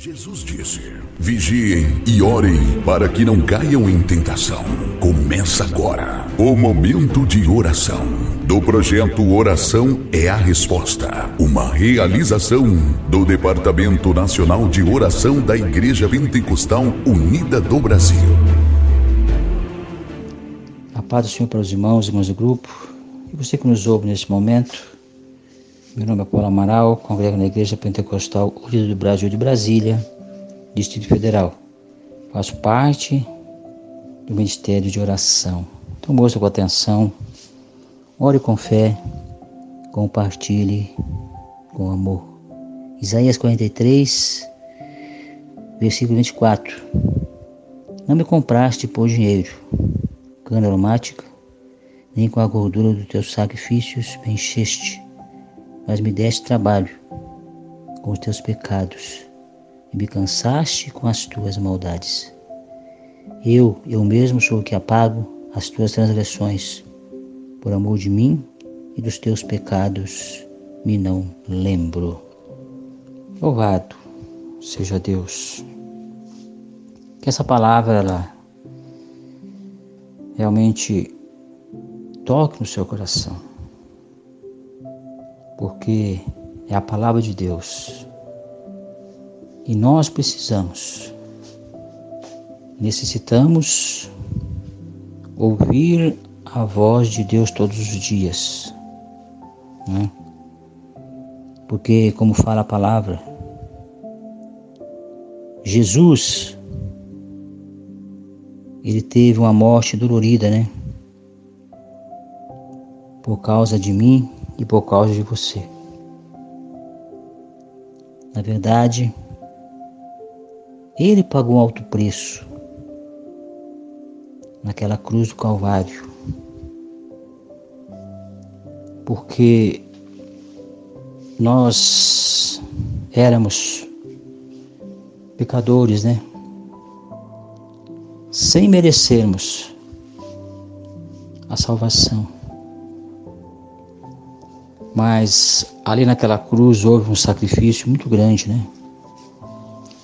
Jesus disse: Vigiem e orem para que não caiam em tentação. Começa agora o momento de oração do projeto Oração é a Resposta, uma realização do Departamento Nacional de Oração da Igreja Pentecostal Unida do Brasil. A paz do Senhor para os irmãos e irmãs do grupo e você que nos ouve neste momento. Meu nome é Paulo Amaral, congrego na Igreja Pentecostal Unida do Brasil de Brasília, Distrito Federal. Faço parte do Ministério de Oração. Então, ouça com atenção, ore com fé, compartilhe com amor. Isaías 43, versículo 24. Não me compraste por dinheiro, cana aromática, nem com a gordura dos teus sacrifícios me encheste mas me deste trabalho com os teus pecados e me cansaste com as tuas maldades. Eu, eu mesmo sou o que apago as tuas transgressões, por amor de mim e dos teus pecados me não lembro. Louvado seja Deus. Que essa palavra ela realmente toque no seu coração porque é a palavra de Deus. E nós precisamos, necessitamos ouvir a voz de Deus todos os dias. Né? Porque, como fala a palavra, Jesus, ele teve uma morte dolorida, né? Por causa de mim e por causa de você. Na verdade, ele pagou um alto preço naquela cruz do Calvário. Porque nós éramos pecadores, né? Sem merecermos a salvação. Mas ali naquela cruz houve um sacrifício muito grande, né?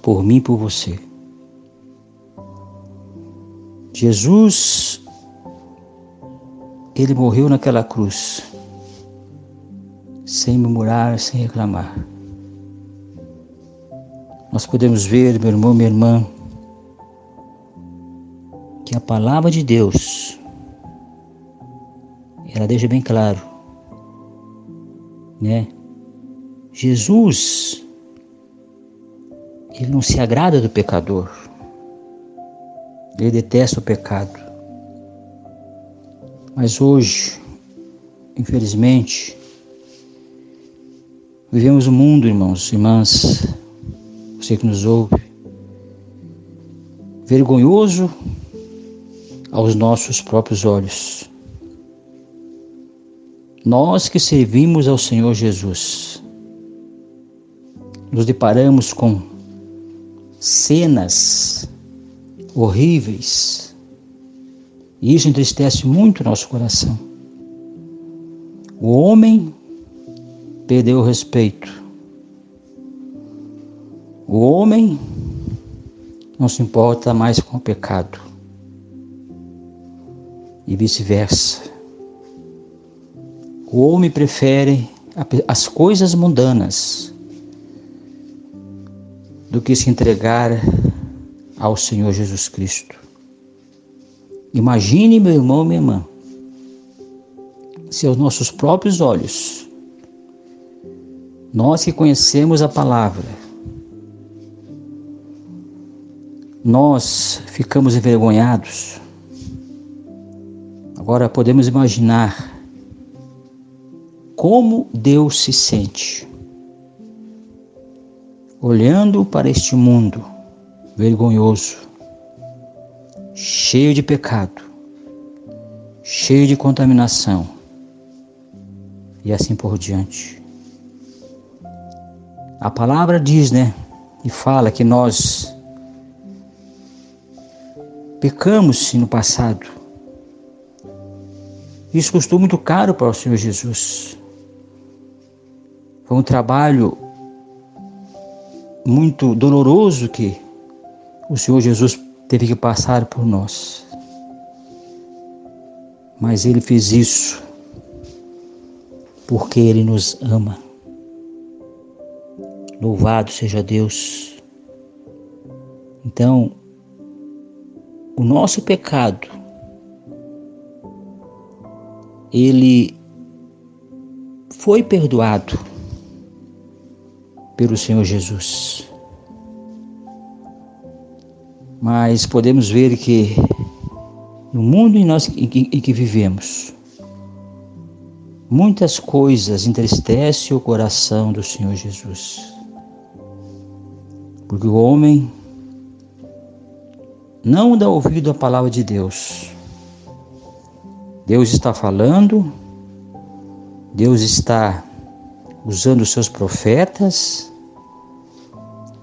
Por mim e por você. Jesus, ele morreu naquela cruz, sem murmurar, sem reclamar. Nós podemos ver, meu irmão, minha irmã, que a palavra de Deus, ela deixa bem claro né? Jesus, ele não se agrada do pecador. Ele detesta o pecado. Mas hoje, infelizmente, vivemos um mundo, irmãos, irmãs, você que nos ouve, vergonhoso aos nossos próprios olhos. Nós que servimos ao Senhor Jesus, nos deparamos com cenas horríveis e isso entristece muito o nosso coração. O homem perdeu o respeito. O homem não se importa mais com o pecado. E vice-versa. O homem prefere as coisas mundanas do que se entregar ao Senhor Jesus Cristo. Imagine, meu irmão, minha irmã, se aos nossos próprios olhos, nós que conhecemos a palavra, nós ficamos envergonhados. Agora podemos imaginar como Deus se sente olhando para este mundo vergonhoso, cheio de pecado, cheio de contaminação e assim por diante. A palavra diz, né, e fala que nós pecamos no passado. Isso custou muito caro para o Senhor Jesus. Foi um trabalho muito doloroso que o Senhor Jesus teve que passar por nós. Mas ele fez isso porque ele nos ama. Louvado seja Deus. Então, o nosso pecado, ele foi perdoado pelo Senhor Jesus. Mas podemos ver que no mundo em, nós, em, que, em que vivemos, muitas coisas entristecem o coração do Senhor Jesus. Porque o homem não dá ouvido à palavra de Deus. Deus está falando, Deus está usando seus profetas,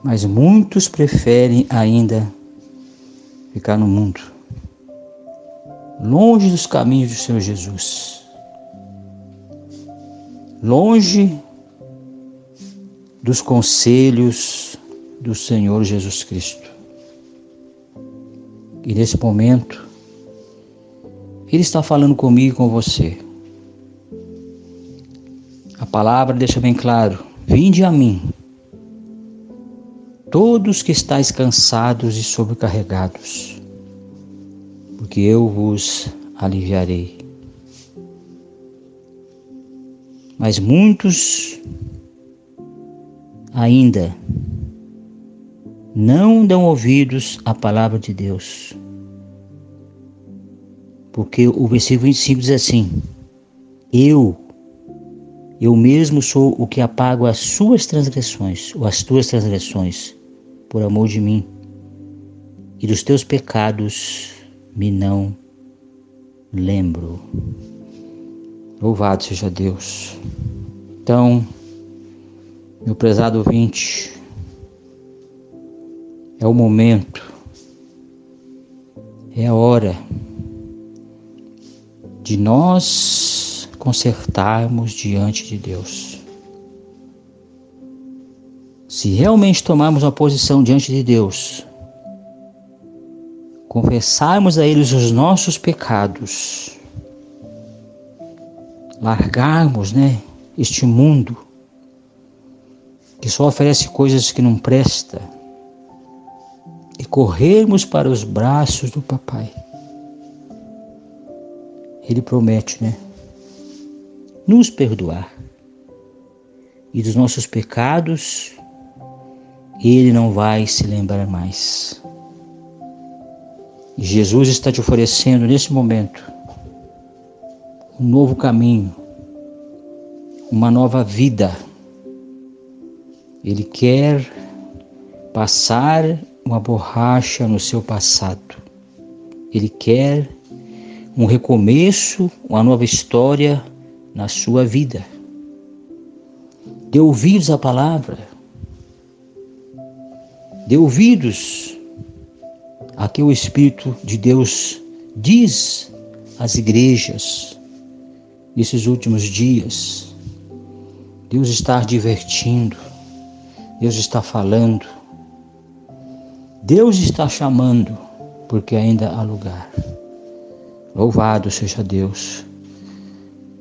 mas muitos preferem ainda ficar no mundo, longe dos caminhos do Senhor Jesus, longe dos conselhos do Senhor Jesus Cristo. E nesse momento, Ele está falando comigo e com você. Palavra deixa bem claro: vinde a mim, todos que estáis cansados e sobrecarregados, porque eu vos aliviarei. Mas muitos ainda não dão ouvidos à palavra de Deus. Porque o versículo 25 diz assim: Eu, eu mesmo sou o que apago as suas transgressões, ou as tuas transgressões, por amor de mim, e dos teus pecados me não lembro. Louvado seja Deus. Então, meu prezado ouvinte, é o momento, é a hora de nós consertarmos diante de Deus. Se realmente tomarmos uma posição diante de Deus, confessarmos a Ele os nossos pecados, largarmos, né, este mundo que só oferece coisas que não presta, e corrermos para os braços do papai. Ele promete, né? Nos perdoar. E dos nossos pecados, ele não vai se lembrar mais. Jesus está te oferecendo nesse momento um novo caminho, uma nova vida. Ele quer passar uma borracha no seu passado. Ele quer um recomeço, uma nova história na sua vida. Dê ouvidos à palavra. Dê ouvidos a que o Espírito de Deus diz às igrejas nesses últimos dias. Deus está divertindo, Deus está falando. Deus está chamando, porque ainda há lugar. Louvado seja Deus,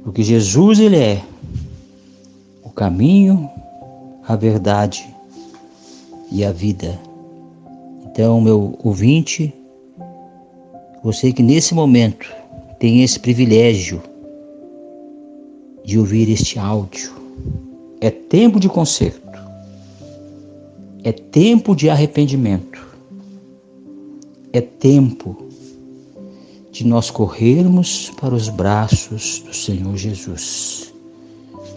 porque Jesus ele é o caminho, a verdade e a vida. Então, meu ouvinte, você que nesse momento tem esse privilégio de ouvir este áudio, é tempo de conserto, é tempo de arrependimento é tempo de nós corrermos para os braços do Senhor Jesus.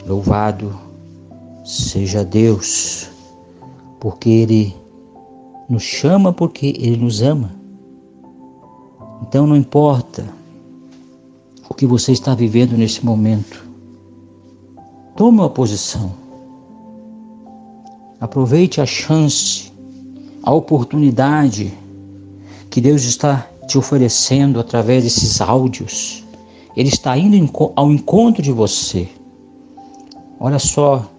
Louvado seja Deus, porque Ele nos chama porque Ele nos ama. Então não importa o que você está vivendo nesse momento, tome uma posição. Aproveite a chance, a oportunidade que Deus está te oferecendo através desses áudios. Ele está indo ao encontro de você. Olha só,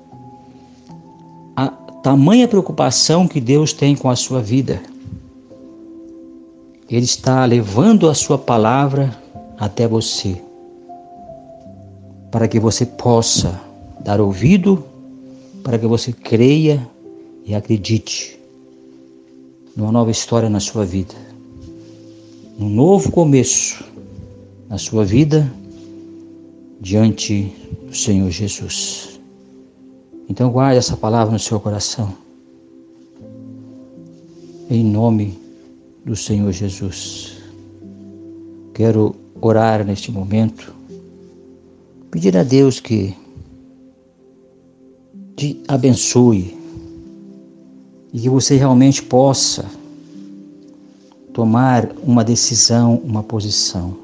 tamanha preocupação que Deus tem com a sua vida. Ele está levando a sua palavra até você, para que você possa dar ouvido, para que você creia e acredite numa nova história na sua vida, num novo começo na sua vida diante do Senhor Jesus. Então guarde essa palavra no seu coração. Em nome do Senhor Jesus. Quero orar neste momento, pedir a Deus que te abençoe e que você realmente possa tomar uma decisão, uma posição.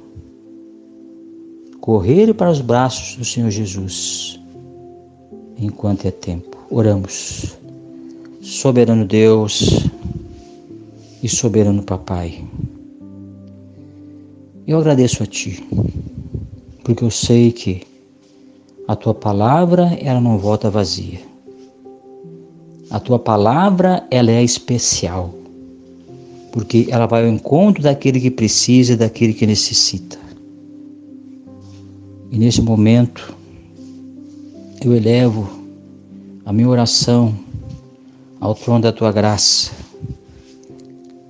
Correr para os braços do Senhor Jesus enquanto é tempo. Oramos. Soberano Deus e soberano Papai, eu agradeço a Ti, porque eu sei que a Tua palavra ela não volta vazia. A Tua palavra ela é especial, porque ela vai ao encontro daquele que precisa daquele que necessita. E nesse momento eu elevo a minha oração ao trono da tua graça,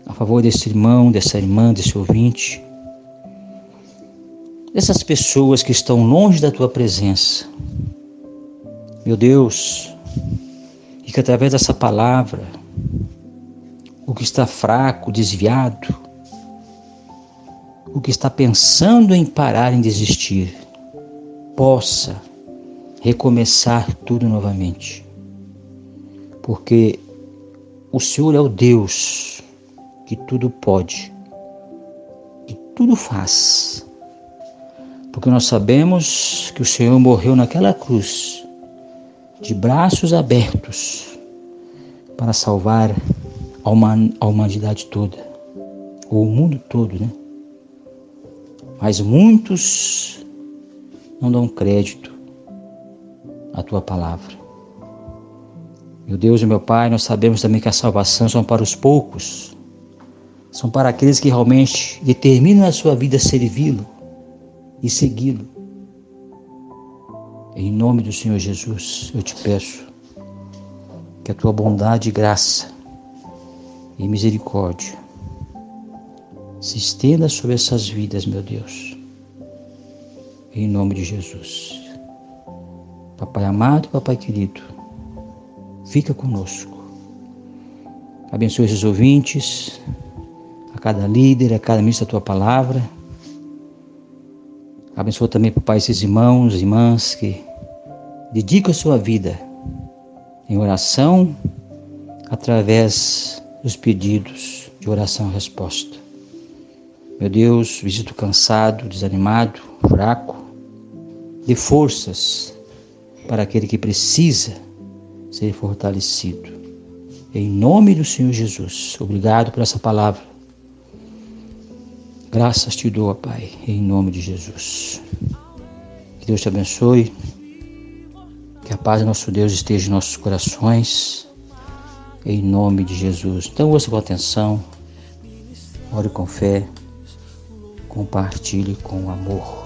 a favor desse irmão, dessa irmã, desse ouvinte, dessas pessoas que estão longe da tua presença. Meu Deus, e que através dessa palavra, que está fraco, desviado, o que está pensando em parar, em desistir, possa recomeçar tudo novamente. Porque o Senhor é o Deus que tudo pode, que tudo faz. Porque nós sabemos que o Senhor morreu naquela cruz, de braços abertos, para salvar a humanidade toda, ou o mundo todo, né? Mas muitos não dão crédito a tua palavra. Meu Deus e meu Pai, nós sabemos também que a salvação são para os poucos, são para aqueles que realmente determinam a sua vida servi-lo e segui-lo. Em nome do Senhor Jesus, eu te peço que a tua bondade e graça e misericórdia se estenda sobre essas vidas, meu Deus. Em nome de Jesus. Papai amado, Papai querido, fica conosco. Abençoe esses ouvintes, a cada líder, a cada ministro da tua palavra. Abençoa também, Papai, esses irmãos e irmãs que dedicam a sua vida em oração através dos pedidos de oração e resposta. Meu Deus, visita o cansado, desanimado, fraco, dê forças para aquele que precisa ser fortalecido. Em nome do Senhor Jesus, obrigado por essa palavra. Graças te dou, Pai, em nome de Jesus. Que Deus te abençoe. Que a paz do nosso Deus esteja em nossos corações. Em nome de Jesus. Então, ouça com atenção. Ore com fé. Compartilhe com amor.